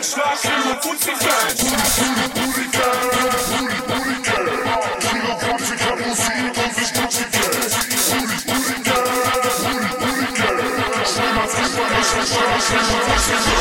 Einschlag, Kilo Putzigkeit. Kilo Putzigkeit. Kilo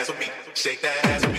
ass with me. Shake that ass.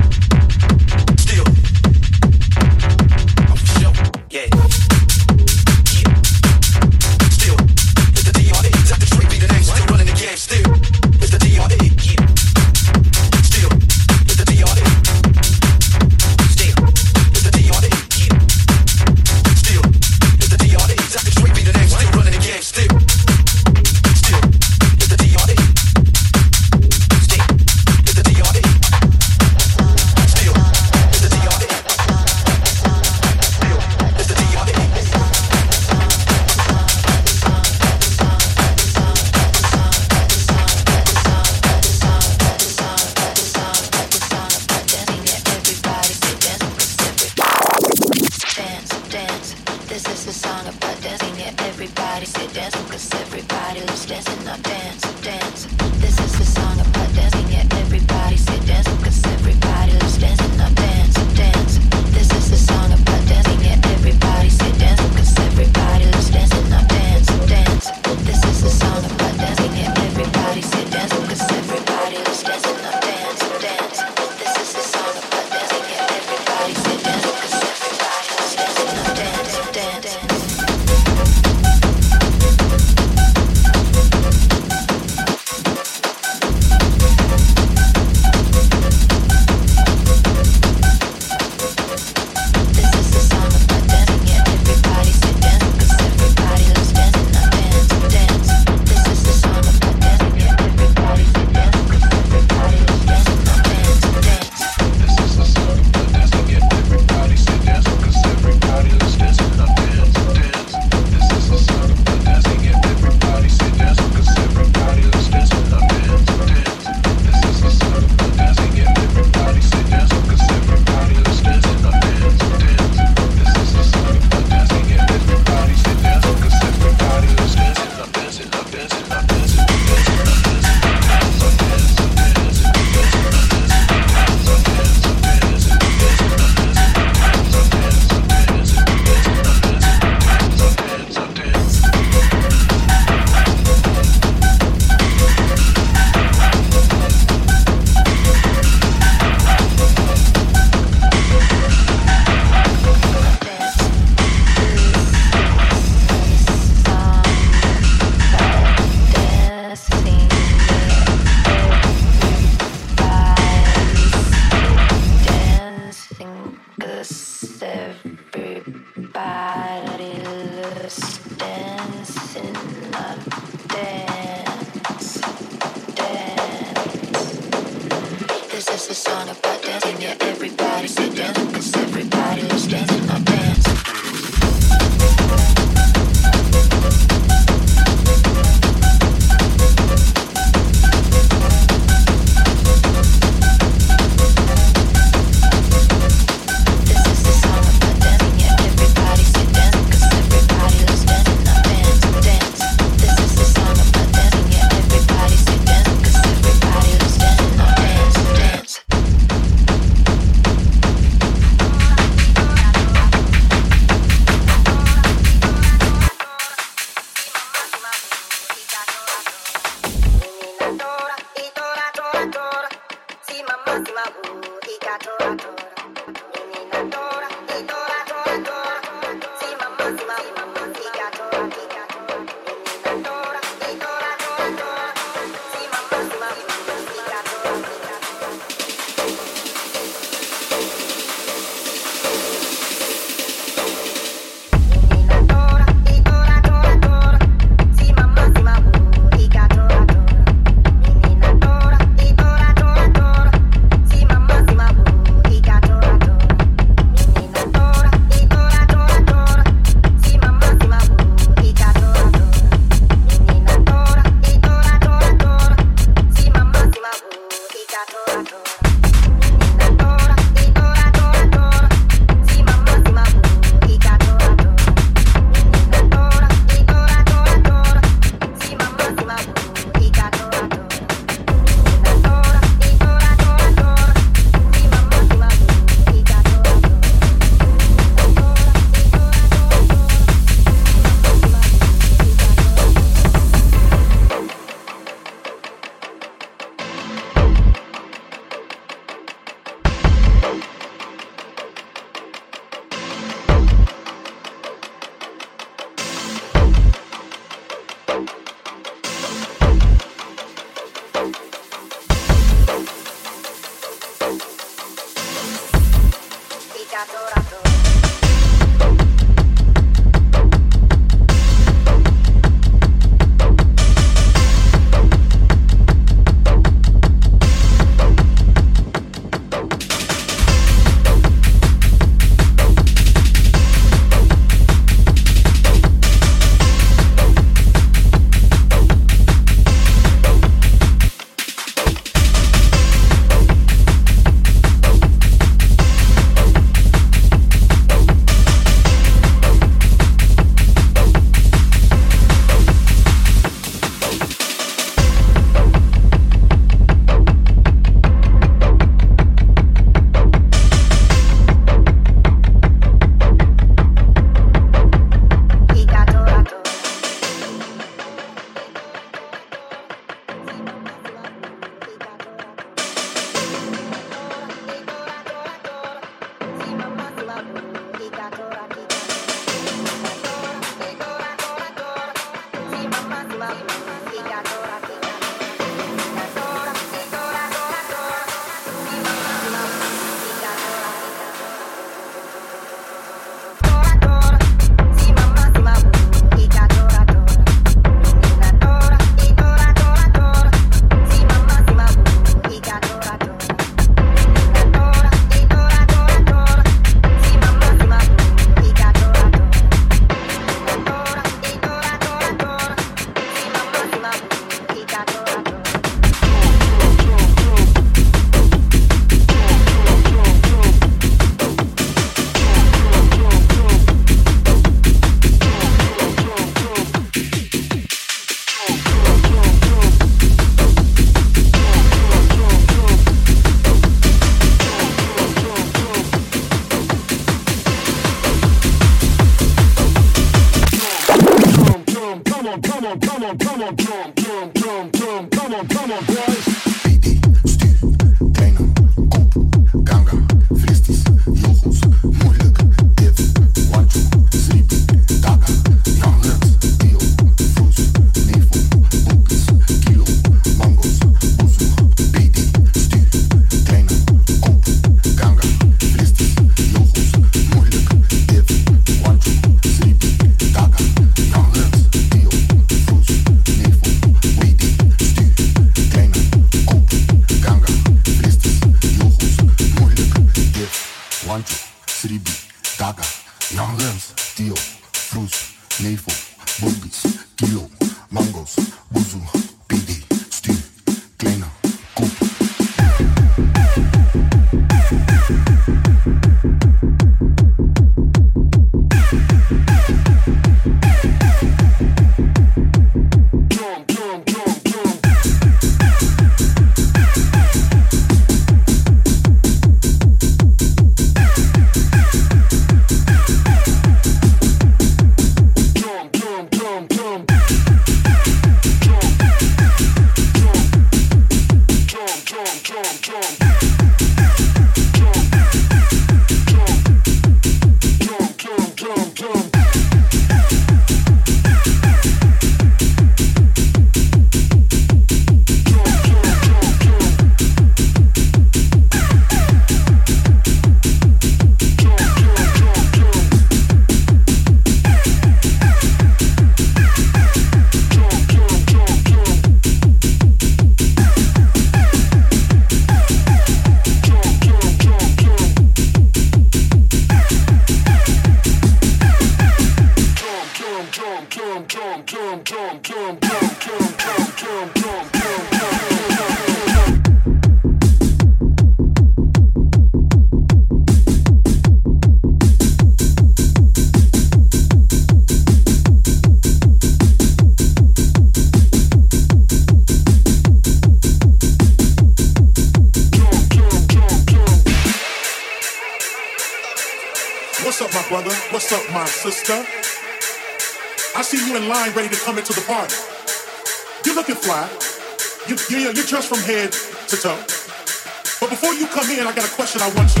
Come in, I got a question I want to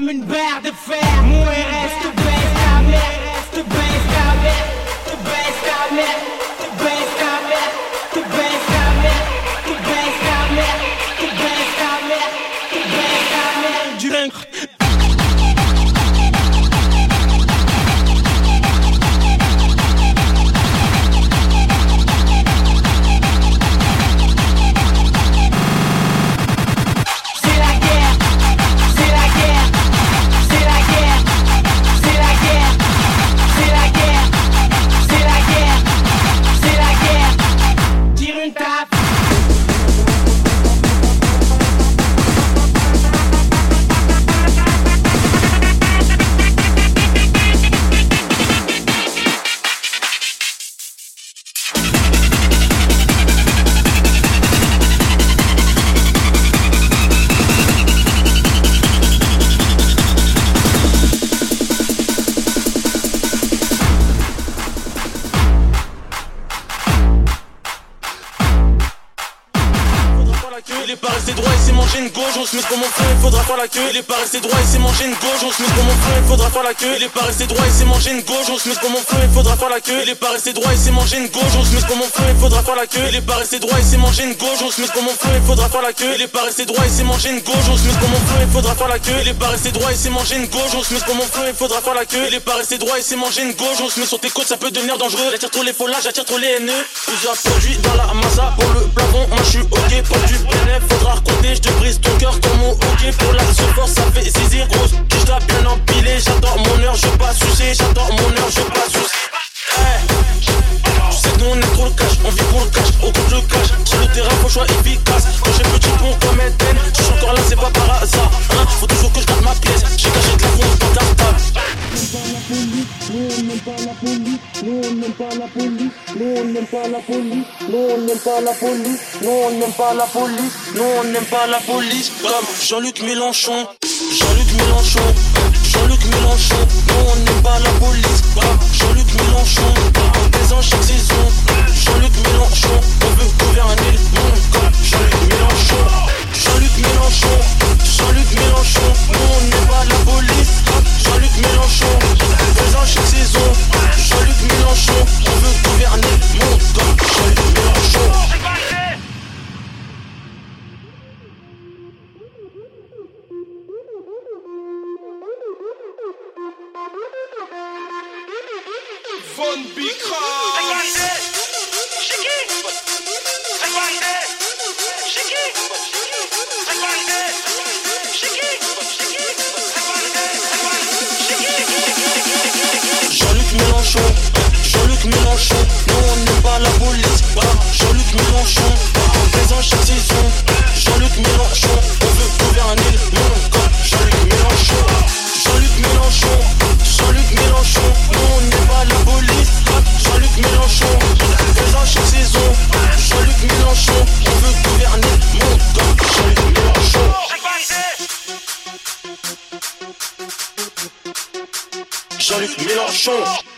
Comme une barre de fer. Mon faire la queue. Il est pas resté droit, il s'est mangé une gauche. On se mon frère, il faudra faire la queue. Il est pas resté droit, il s'est mangé une gauche. On se met mon frère, il faudra faire la queue. Il est pas resté droit, il s'est mangé une gauche. On se met mon frère, il faudra faire la queue. Il est pas resté droit, il s'est mangé une gauche. On se met mon frère, il faudra faire la queue. Il est pas resté droit, il s'est mangé une gauche. On se met mon frère, il faudra faire la queue. Il est pas resté droit, il s'est mangé une gauche. On se met sur tes côtes, ça peut devenir dangereux. J'attire trop les faux j'attire trop les haineux. Plusieurs produits dans la massa pour le Moi je suis ok pour du PNF. Faudra raconter, je te brise ton cœur comme au ok. Pour la force, ça fait zizir. Grosse, je dois bien empilé. J'adore mon heure, je pas sucer. J'adore mon heure, je pas sucer. Tu sais que nous on est trop le cash, on vit pour le cash, au coup le cash Sur le terrain faut choix efficace Quand j'ai petit pont comme Eden, je suis encore là c'est pas par hasard hein Faut toujours que je garde ma pièce, j'ai caché de la table on n'aime pas la police, nous on n'aime pas la police, nous on n'aime pas la police, nous on n'aime pas la police, nous on n'aime pas la police, nous on n'aime pas la police, comme Jean-Luc Mélenchon, Jean-Luc Mélenchon, Jean-Luc Mélenchon, nous on n'aime pas la police, comme Jean-Luc Mélenchon, on présente chaque saison, Jean-Luc Mélenchon, on veut gouverner le monde. Comme Jean-Luc Mélenchon, Jean-Luc Mélenchon, Jean-Luc Mélenchon, nous on n'aime pas la police, Jean-Luc Mélenchon, présent chaque saison, Jean-Luc Mélenchon, on veut gouverner monde comme Jean-Luc Mélenchon. Mélenchon, on chaque saison, Jean-Luc Mélenchon, on veut gouverner le monde comme Jean-Luc Mélenchon, Jean-Luc Mélenchon, Jean-Luc Mélenchon, on n'aime pas la police. Jean-Luc Mélenchon, chaque saison, Jean-Luc Mélenchon, on veut gouverner le monde comme Jean-Luc Mélenchon. Jean-Luc Mélenchon.